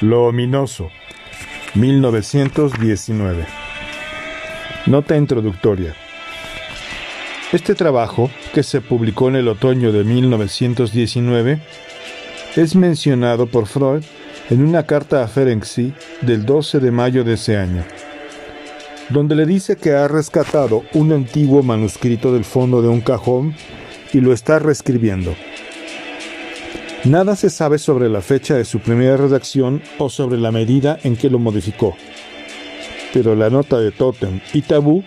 Lo ominoso, 1919. Nota introductoria. Este trabajo, que se publicó en el otoño de 1919, es mencionado por Freud en una carta a Ferenczi del 12 de mayo de ese año, donde le dice que ha rescatado un antiguo manuscrito del fondo de un cajón y lo está reescribiendo. Nada se sabe sobre la fecha de su primera redacción o sobre la medida en que lo modificó, pero la nota de Totem y Tabú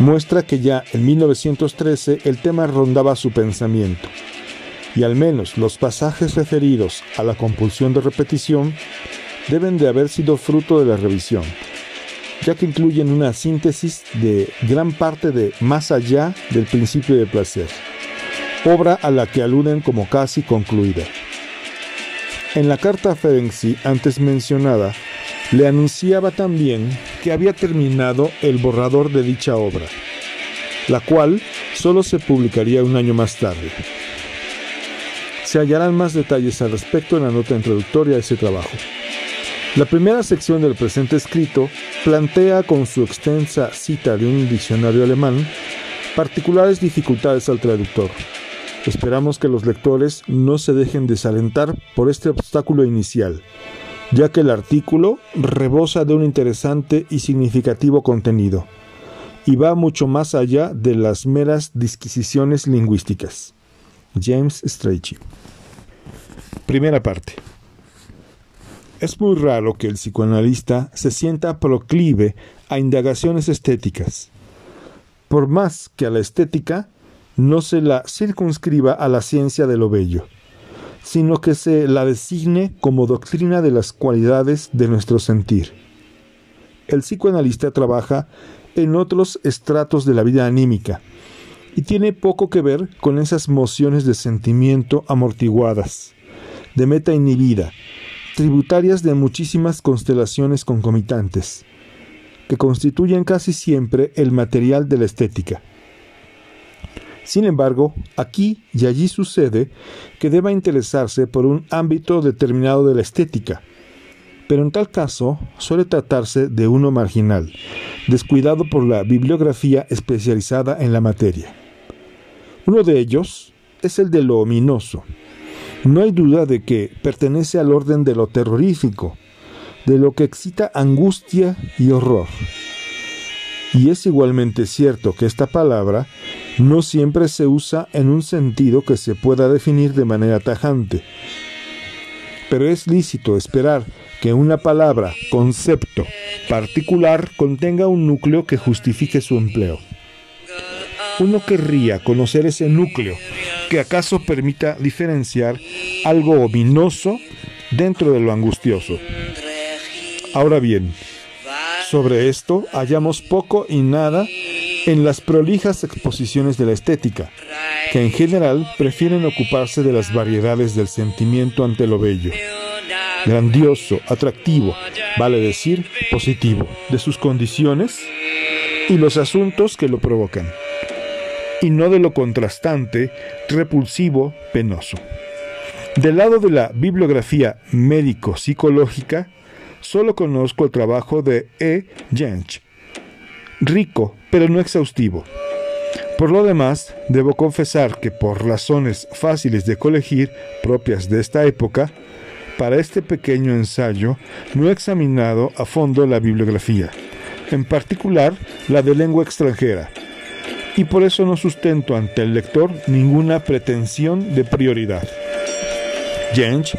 muestra que ya en 1913 el tema rondaba su pensamiento y al menos los pasajes referidos a la compulsión de repetición deben de haber sido fruto de la revisión, ya que incluyen una síntesis de gran parte de Más allá del principio de placer, obra a la que aluden como casi concluida. En la carta a Ferenczi antes mencionada, le anunciaba también que había terminado el borrador de dicha obra, la cual solo se publicaría un año más tarde. Se hallarán más detalles al respecto en la nota introductoria a ese trabajo. La primera sección del presente escrito plantea con su extensa cita de un diccionario alemán particulares dificultades al traductor. Esperamos que los lectores no se dejen desalentar por este obstáculo inicial, ya que el artículo rebosa de un interesante y significativo contenido, y va mucho más allá de las meras disquisiciones lingüísticas. James Strachey. Primera parte. Es muy raro que el psicoanalista se sienta proclive a indagaciones estéticas. Por más que a la estética no se la circunscriba a la ciencia de lo bello, sino que se la designe como doctrina de las cualidades de nuestro sentir. El psicoanalista trabaja en otros estratos de la vida anímica, y tiene poco que ver con esas mociones de sentimiento amortiguadas, de meta inhibida, tributarias de muchísimas constelaciones concomitantes, que constituyen casi siempre el material de la estética. Sin embargo, aquí y allí sucede que deba interesarse por un ámbito determinado de la estética, pero en tal caso suele tratarse de uno marginal, descuidado por la bibliografía especializada en la materia. Uno de ellos es el de lo ominoso. No hay duda de que pertenece al orden de lo terrorífico, de lo que excita angustia y horror. Y es igualmente cierto que esta palabra no siempre se usa en un sentido que se pueda definir de manera tajante. Pero es lícito esperar que una palabra, concepto, particular contenga un núcleo que justifique su empleo uno querría conocer ese núcleo que acaso permita diferenciar algo ominoso dentro de lo angustioso. Ahora bien, sobre esto hallamos poco y nada en las prolijas exposiciones de la estética, que en general prefieren ocuparse de las variedades del sentimiento ante lo bello, grandioso, atractivo, vale decir, positivo, de sus condiciones y los asuntos que lo provocan y no de lo contrastante, repulsivo, penoso. Del lado de la bibliografía médico-psicológica, solo conozco el trabajo de E. Jensch, rico, pero no exhaustivo. Por lo demás, debo confesar que por razones fáciles de colegir, propias de esta época, para este pequeño ensayo no he examinado a fondo la bibliografía, en particular la de lengua extranjera, y por eso no sustento ante el lector ninguna pretensión de prioridad. Jensch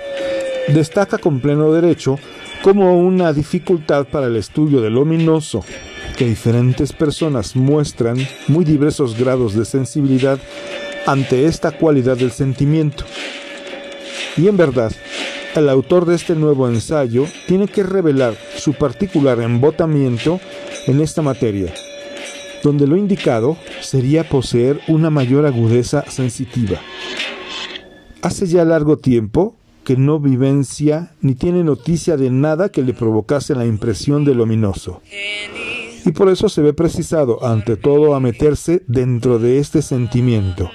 destaca con pleno derecho como una dificultad para el estudio del ominoso que diferentes personas muestran muy diversos grados de sensibilidad ante esta cualidad del sentimiento. Y en verdad, el autor de este nuevo ensayo tiene que revelar su particular embotamiento en esta materia donde lo indicado sería poseer una mayor agudeza sensitiva. Hace ya largo tiempo que no vivencia ni tiene noticia de nada que le provocase la impresión del ominoso. Y por eso se ve precisado ante todo a meterse dentro de este sentimiento,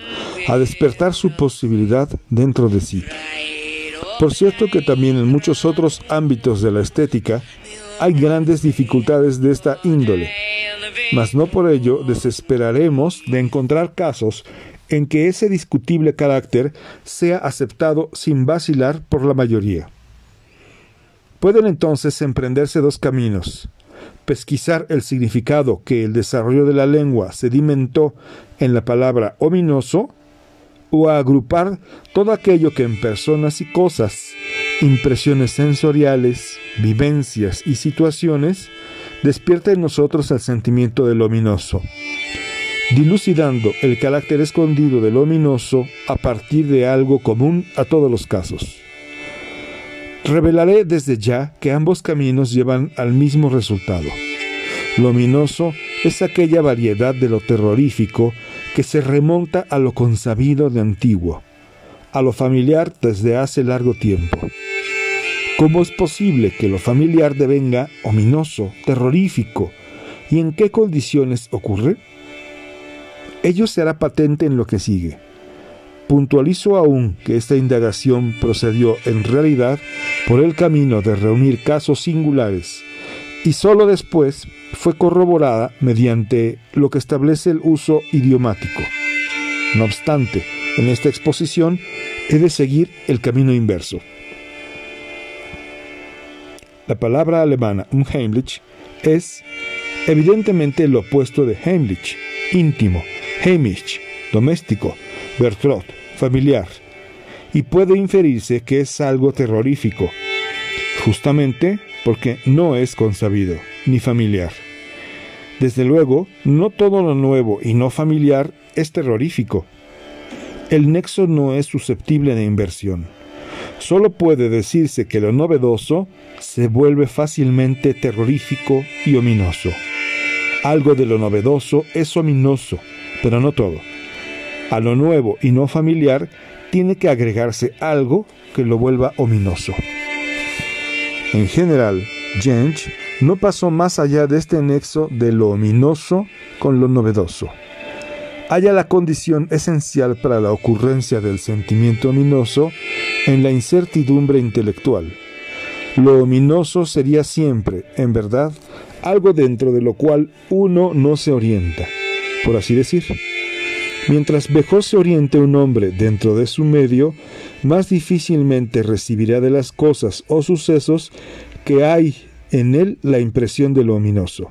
a despertar su posibilidad dentro de sí. Por cierto que también en muchos otros ámbitos de la estética hay grandes dificultades de esta índole, mas no por ello desesperaremos de encontrar casos en que ese discutible carácter sea aceptado sin vacilar por la mayoría. Pueden entonces emprenderse dos caminos pesquisar el significado que el desarrollo de la lengua sedimentó en la palabra ominoso o agrupar todo aquello que en personas y cosas, impresiones sensoriales, vivencias y situaciones despierta en nosotros el sentimiento del ominoso, dilucidando el carácter escondido del ominoso a partir de algo común a todos los casos. Revelaré desde ya que ambos caminos llevan al mismo resultado. Lo ominoso es aquella variedad de lo terrorífico que se remonta a lo consabido de antiguo, a lo familiar desde hace largo tiempo. ¿Cómo es posible que lo familiar devenga ominoso, terrorífico? ¿Y en qué condiciones ocurre? Ello será patente en lo que sigue. Puntualizo aún que esta indagación procedió en realidad por el camino de reunir casos singulares y sólo después fue corroborada mediante lo que establece el uso idiomático. No obstante, en esta exposición he de seguir el camino inverso. La palabra alemana Unheimlich es evidentemente el opuesto de Heimlich, íntimo, Heimisch, doméstico, Bertrot, familiar, y puede inferirse que es algo terrorífico, justamente porque no es consabido ni familiar. Desde luego, no todo lo nuevo y no familiar es terrorífico. El nexo no es susceptible de inversión. Solo puede decirse que lo novedoso se vuelve fácilmente terrorífico y ominoso. Algo de lo novedoso es ominoso, pero no todo. A lo nuevo y no familiar tiene que agregarse algo que lo vuelva ominoso. En general, Jenge no pasó más allá de este nexo de lo ominoso con lo novedoso. Haya la condición esencial para la ocurrencia del sentimiento ominoso en la incertidumbre intelectual. Lo ominoso sería siempre, en verdad, algo dentro de lo cual uno no se orienta, por así decir. Mientras mejor se oriente un hombre dentro de su medio, más difícilmente recibirá de las cosas o sucesos que hay en él la impresión de lo ominoso.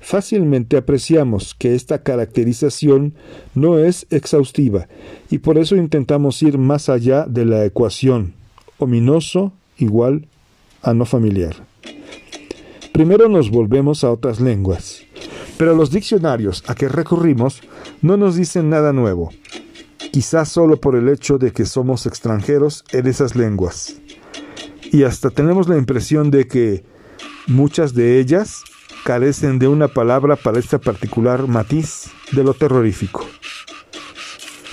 Fácilmente apreciamos que esta caracterización no es exhaustiva y por eso intentamos ir más allá de la ecuación ominoso igual a no familiar. Primero nos volvemos a otras lenguas. Pero los diccionarios a que recurrimos no nos dicen nada nuevo, quizás solo por el hecho de que somos extranjeros en esas lenguas. Y hasta tenemos la impresión de que muchas de ellas carecen de una palabra para este particular matiz de lo terrorífico.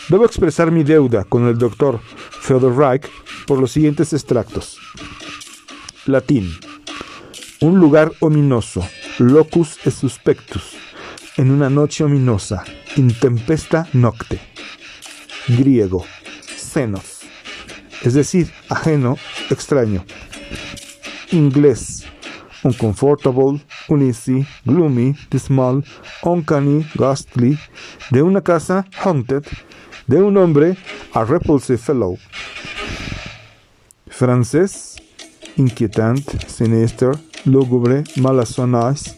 Debo expresar mi deuda con el doctor Theodor Reich por los siguientes extractos. Latín. Un lugar ominoso, locus et suspectus, en una noche ominosa, intempesta nocte. Griego, senos, es decir, ajeno, extraño. Inglés, uncomfortable, uneasy, gloomy, dismal, uncanny, ghastly, de una casa, haunted, de un hombre, a repulsive fellow. Francés, inquietante, sinister, lúgubre, malazonais.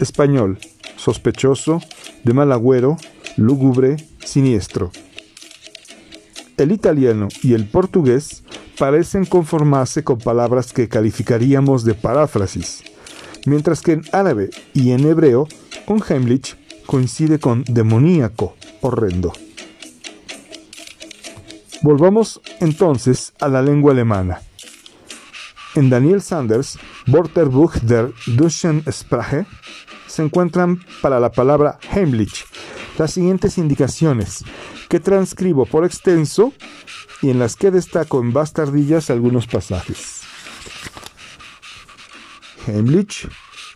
Español, sospechoso, de mal agüero, lúgubre, siniestro. El italiano y el portugués parecen conformarse con palabras que calificaríamos de paráfrasis, mientras que en árabe y en hebreo, un Heimlich coincide con demoníaco, horrendo. Volvamos entonces a la lengua alemana. En Daniel Sanders, Wörterbuch der deutschen Sprache, se encuentran para la palabra Heimlich las siguientes indicaciones, que transcribo por extenso y en las que destaco en bastardillas algunos pasajes. Heimlich,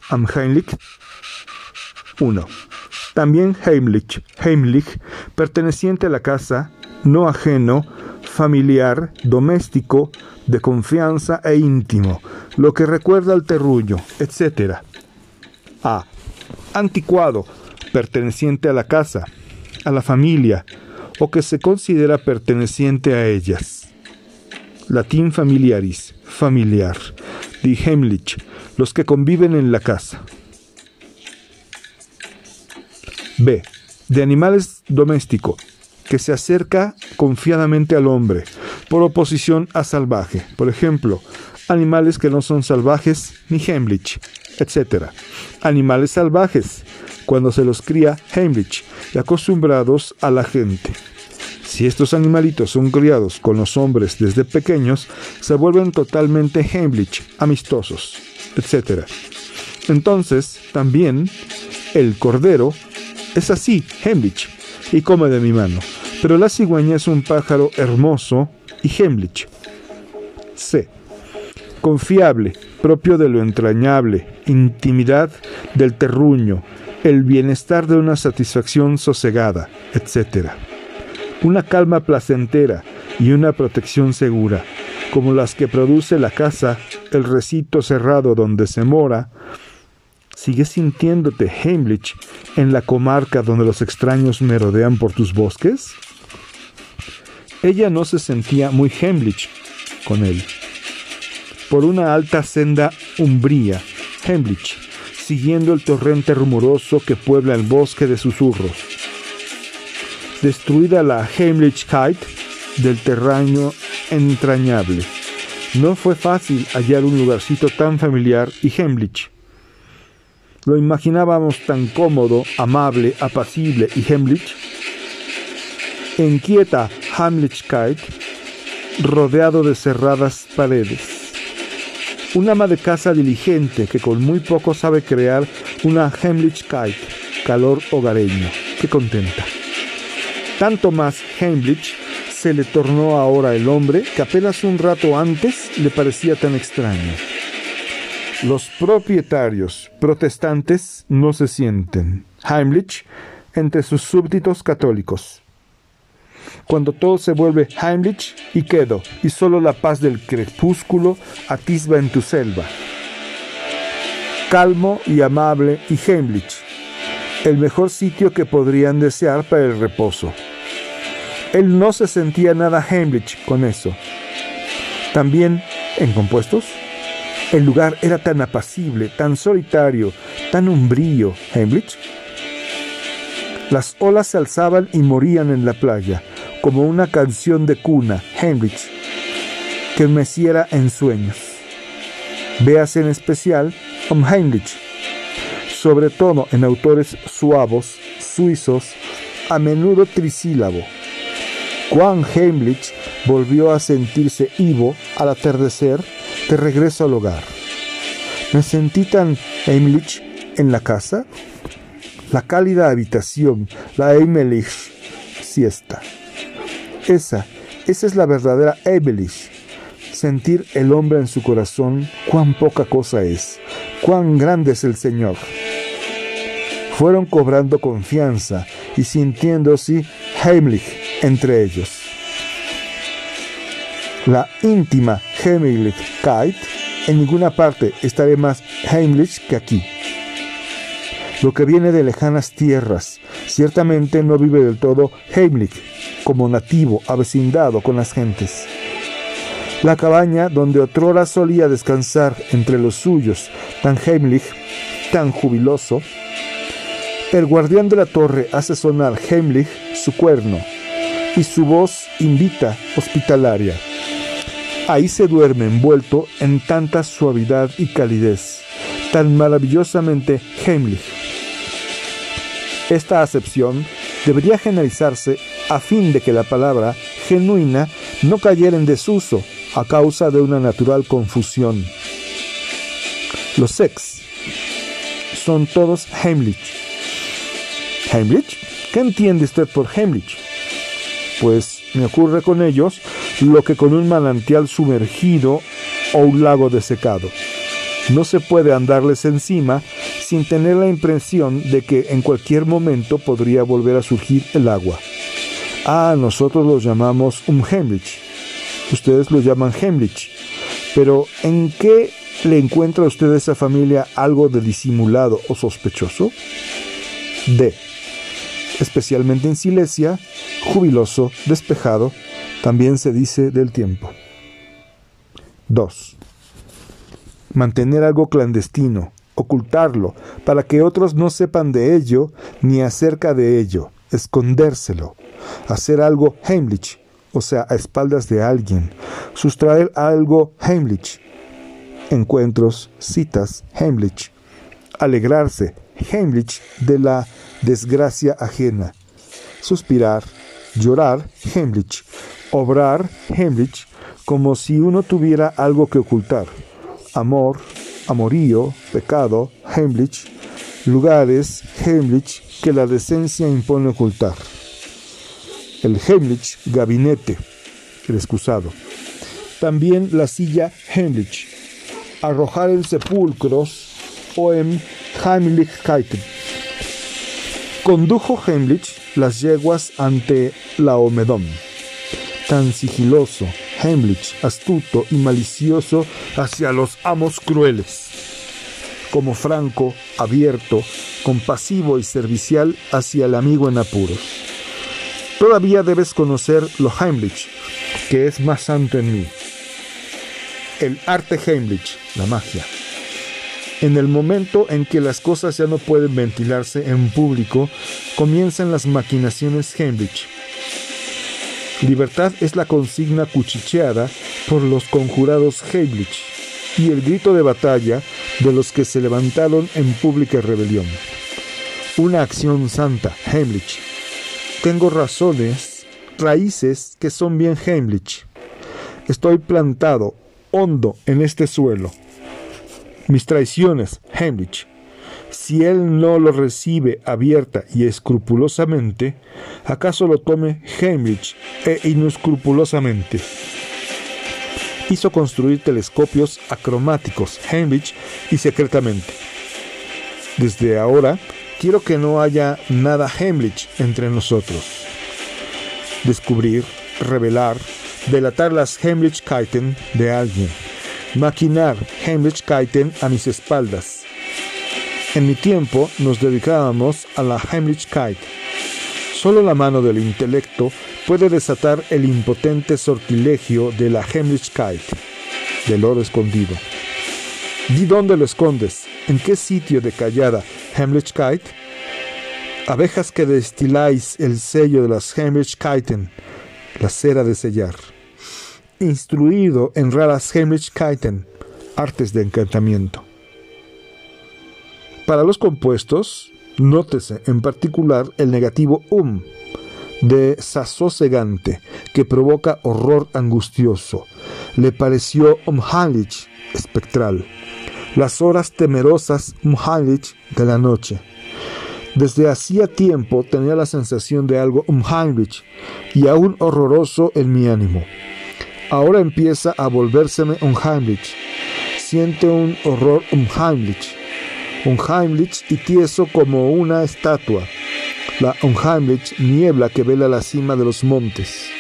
am Heimlich 1. También Heimlich, Heimlich, perteneciente a la casa, no ajeno, familiar, doméstico, de confianza e íntimo, lo que recuerda al terruño, etc. A. Anticuado, perteneciente a la casa, a la familia, o que se considera perteneciente a ellas. Latín familiaris, familiar. Die Heimlich, los que conviven en la casa. B. De animales doméstico, que se acerca confiadamente al hombre, por oposición a salvaje. Por ejemplo, animales que no son salvajes ni Heimlich, etc. Animales salvajes, cuando se los cría Heimlich y acostumbrados a la gente. Si estos animalitos son criados con los hombres desde pequeños, se vuelven totalmente Heimlich, amistosos, etc. Entonces, también, el cordero es así, Heimlich, y come de mi mano. Pero la cigüeña es un pájaro hermoso y Heimlich. C. Confiable, propio de lo entrañable, intimidad del terruño, el bienestar de una satisfacción sosegada, etc una calma placentera y una protección segura, como las que produce la casa, el recito cerrado donde se mora, ¿Sigues sintiéndote Heimlich en la comarca donde los extraños merodean por tus bosques? Ella no se sentía muy Heimlich con él. Por una alta senda umbría, Heimlich, siguiendo el torrente rumoroso que puebla el bosque de susurros destruida la Heimlichkeit del terreno entrañable. No fue fácil hallar un lugarcito tan familiar y Heimlich. Lo imaginábamos tan cómodo, amable, apacible y Heimlich. Inquieta Heimlichkeit, rodeado de cerradas paredes. Un ama de casa diligente que con muy poco sabe crear una Heimlichkeit, calor hogareño, que contenta. Tanto más Heimlich se le tornó ahora el hombre que apenas un rato antes le parecía tan extraño. Los propietarios protestantes no se sienten Heimlich entre sus súbditos católicos. Cuando todo se vuelve Heimlich y quedo, y solo la paz del crepúsculo atisba en tu selva. Calmo y amable y Heimlich, el mejor sitio que podrían desear para el reposo. Él no se sentía nada Heimlich con eso. También, en compuestos, el lugar era tan apacible, tan solitario, tan umbrío, Heimlich. Las olas se alzaban y morían en la playa, como una canción de cuna, Heimlich, que meciera en sueños. Véase en especial Om Heimlich, sobre todo en autores suavos, suizos, a menudo trisílabo. Juan Heimlich volvió a sentirse Ivo al atardecer de regreso al hogar. Me sentí tan Heimlich en la casa. La cálida habitación, la Heimlich siesta. Esa, esa es la verdadera Heimlich. Sentir el hombre en su corazón, cuán poca cosa es, cuán grande es el Señor. Fueron cobrando confianza y sintiéndose Heimlich entre ellos. La íntima Heimlichkeit en ninguna parte estaré más Heimlich que aquí. Lo que viene de lejanas tierras ciertamente no vive del todo Heimlich, como nativo avecindado con las gentes. La cabaña donde otrora solía descansar entre los suyos, tan Heimlich, tan jubiloso, el guardián de la torre hace sonar Heimlich su cuerno, y su voz invita hospitalaria. Ahí se duerme envuelto en tanta suavidad y calidez, tan maravillosamente Heimlich. Esta acepción debería generalizarse a fin de que la palabra genuina no cayera en desuso a causa de una natural confusión. Los sex son todos Heimlich. ¿Heimlich? ¿Qué entiende usted por Heimlich? pues me ocurre con ellos lo que con un manantial sumergido o un lago desecado. No se puede andarles encima sin tener la impresión de que en cualquier momento podría volver a surgir el agua. Ah, nosotros los llamamos un Heimlich, Ustedes lo llaman Heimlich. Pero ¿en qué le encuentra a usted a esa familia algo de disimulado o sospechoso? D. Especialmente en Silesia, jubiloso, despejado, también se dice del tiempo. 2. Mantener algo clandestino, ocultarlo, para que otros no sepan de ello ni acerca de ello, escondérselo, hacer algo Heimlich, o sea, a espaldas de alguien, sustraer algo Heimlich, encuentros, citas Heimlich, alegrarse Heimlich de la desgracia ajena, suspirar, llorar Heimlich, obrar Heimlich como si uno tuviera algo que ocultar, amor, amorío, pecado, Heimlich, lugares, Heimlich, que la decencia impone ocultar. El Heimlich, gabinete, el excusado. También la silla Heimlich, arrojar en sepulcros o en Heimlichkeiten. Condujo Heimlich las yeguas ante la Omedón, tan sigiloso, Heimlich, astuto y malicioso hacia los amos crueles, como franco, abierto, compasivo y servicial hacia el amigo en apuros. Todavía debes conocer lo Heimlich, que es más santo en mí. El arte Heimlich, la magia. En el momento en que las cosas ya no pueden ventilarse en público, comienzan las maquinaciones Heimlich Libertad es la consigna cuchicheada por los conjurados Heimlich y el grito de batalla de los que se levantaron en pública rebelión. Una acción santa, Heimlich. Tengo razones, raíces que son bien Heimlich. Estoy plantado hondo en este suelo. Mis traiciones, Heimlich si él no lo recibe abierta y escrupulosamente, ¿acaso lo tome Heimlich e inescrupulosamente? Hizo construir telescopios acromáticos Heimlich y secretamente. Desde ahora, quiero que no haya nada Heimlich entre nosotros. Descubrir, revelar, delatar las Heimlichkeiten de alguien, maquinar Heimlichkeiten a mis espaldas, en mi tiempo nos dedicábamos a la Heimlichkeit. Solo la mano del intelecto puede desatar el impotente sortilegio de la Heimlichkeit, del oro escondido. Di dónde lo escondes, en qué sitio de callada Heimlichkeit. Abejas que destiláis el sello de las Heimlichkeiten, la cera de sellar. Instruido en raras Heimlichkeiten, artes de encantamiento. Para los compuestos, nótese en particular el negativo um de sasosegante que provoca horror angustioso. Le pareció umheilig espectral. Las horas temerosas umheilig de la noche. Desde hacía tiempo tenía la sensación de algo umheilig y aún horroroso en mi ánimo. Ahora empieza a volvérseme unheimlich. Siente un horror unheimlich Unheimlich y tieso como una estatua. La Unheimlich niebla que vela la cima de los montes.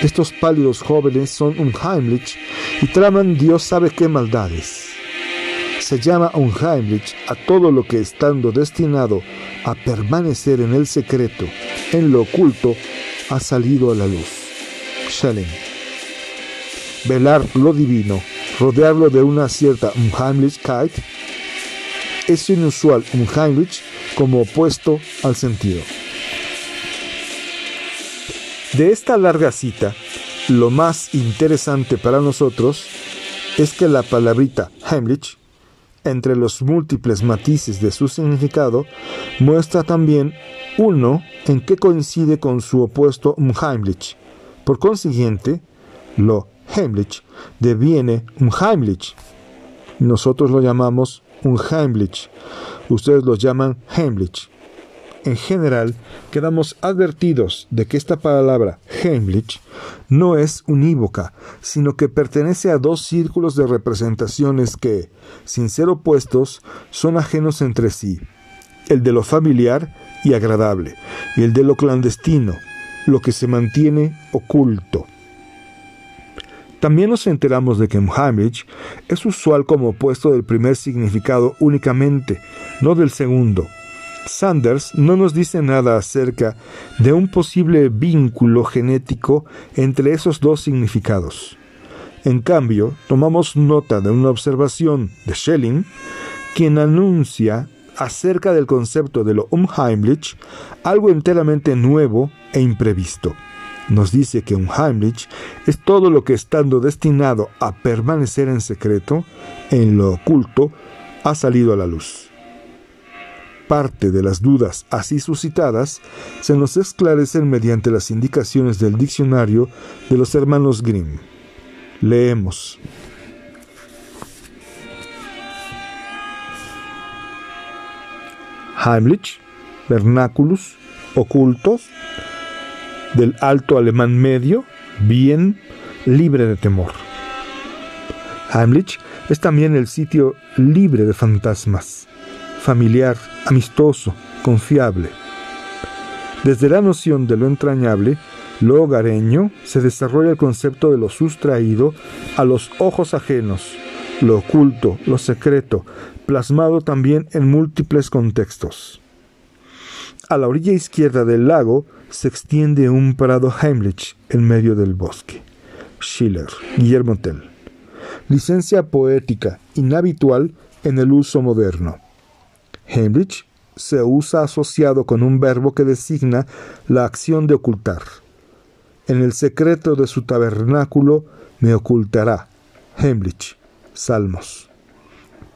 Estos pálidos jóvenes son Unheimlich y traman Dios sabe qué maldades. Se llama Unheimlich a todo lo que estando destinado a permanecer en el secreto, en lo oculto, ha salido a la luz. Schelling. Velar lo divino, rodearlo de una cierta Unheimlichkeit, es inusual un Heinrich como opuesto al sentido. De esta larga cita, lo más interesante para nosotros es que la palabrita Heimlich, entre los múltiples matices de su significado, muestra también uno en que coincide con su opuesto Unheimlich. Por consiguiente, lo Heimlich deviene Unheimlich. Nosotros lo llamamos un Heimlich. Ustedes los llaman Heimlich. En general, quedamos advertidos de que esta palabra Heimlich no es unívoca, sino que pertenece a dos círculos de representaciones que, sin ser opuestos, son ajenos entre sí, el de lo familiar y agradable, y el de lo clandestino, lo que se mantiene oculto. También nos enteramos de que Heimlich es usual como opuesto del primer significado únicamente, no del segundo. Sanders no nos dice nada acerca de un posible vínculo genético entre esos dos significados. En cambio, tomamos nota de una observación de Schelling, quien anuncia acerca del concepto de lo unheimlich algo enteramente nuevo e imprevisto. Nos dice que unheimlich es todo lo que estando destinado a permanecer en secreto, en lo oculto, ha salido a la luz. Parte de las dudas así suscitadas se nos esclarecen mediante las indicaciones del diccionario de los hermanos Grimm. Leemos. Heimlich, vernáculos, ocultos, del alto alemán medio, bien, libre de temor. Heimlich es también el sitio libre de fantasmas, familiar, amistoso, confiable. Desde la noción de lo entrañable, lo hogareño, se desarrolla el concepto de lo sustraído a los ojos ajenos, lo oculto, lo secreto, plasmado también en múltiples contextos. A la orilla izquierda del lago se extiende un prado Heimlich en medio del bosque. Schiller, Guillermo Tell. Licencia poética inhabitual en el uso moderno. Heimlich se usa asociado con un verbo que designa la acción de ocultar. En el secreto de su tabernáculo me ocultará. Heimlich, Salmos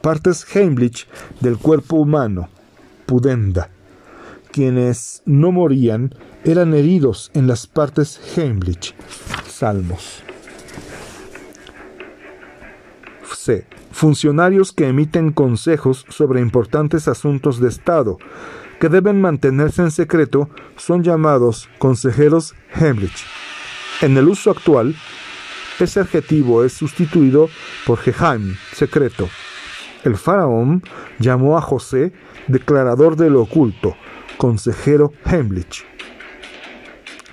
partes Heimlich del cuerpo humano, pudenda. Quienes no morían eran heridos en las partes Heimlich, Salmos. C. Funcionarios que emiten consejos sobre importantes asuntos de Estado que deben mantenerse en secreto son llamados consejeros Heimlich. En el uso actual, ese adjetivo es sustituido por Geheim, secreto, el faraón llamó a José declarador de lo oculto, consejero Heimlich.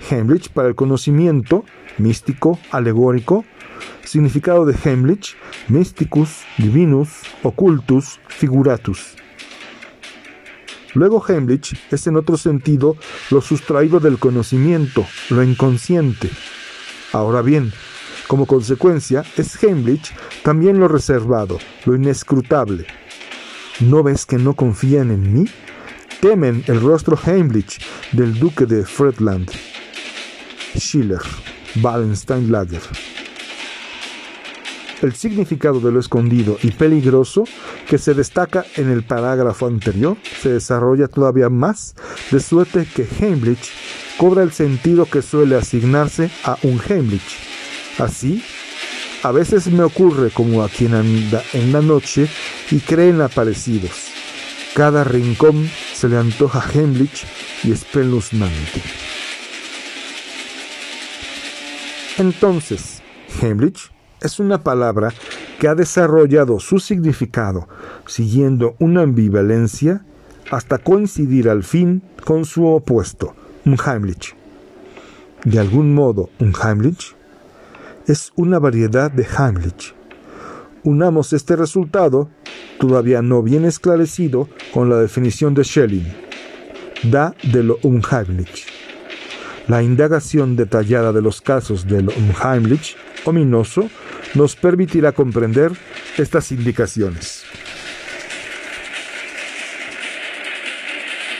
Heimlich para el conocimiento, místico, alegórico, significado de Heimlich, mysticus, divinus, occultus, figuratus. Luego Heimlich es en otro sentido lo sustraído del conocimiento, lo inconsciente. Ahora bien, como consecuencia, es Heimlich también lo reservado, lo inescrutable. ¿No ves que no confían en mí? Temen el rostro Heimlich del duque de Friedland. Schiller, Wallenstein Lager. El significado de lo escondido y peligroso que se destaca en el parágrafo anterior se desarrolla todavía más, de suerte que Heimlich cobra el sentido que suele asignarse a un Heimlich Así, a veces me ocurre como a quien anda en la noche y cree en aparecidos. Cada rincón se le antoja Heimlich y espeluznante. Entonces, Heimlich es una palabra que ha desarrollado su significado siguiendo una ambivalencia hasta coincidir al fin con su opuesto, un Heimlich. De algún modo, un Heimlich es una variedad de Heimlich. Unamos este resultado, todavía no bien esclarecido, con la definición de Schelling. Da de lo unheimlich. La indagación detallada de los casos de lo unheimlich, ominoso, nos permitirá comprender estas indicaciones.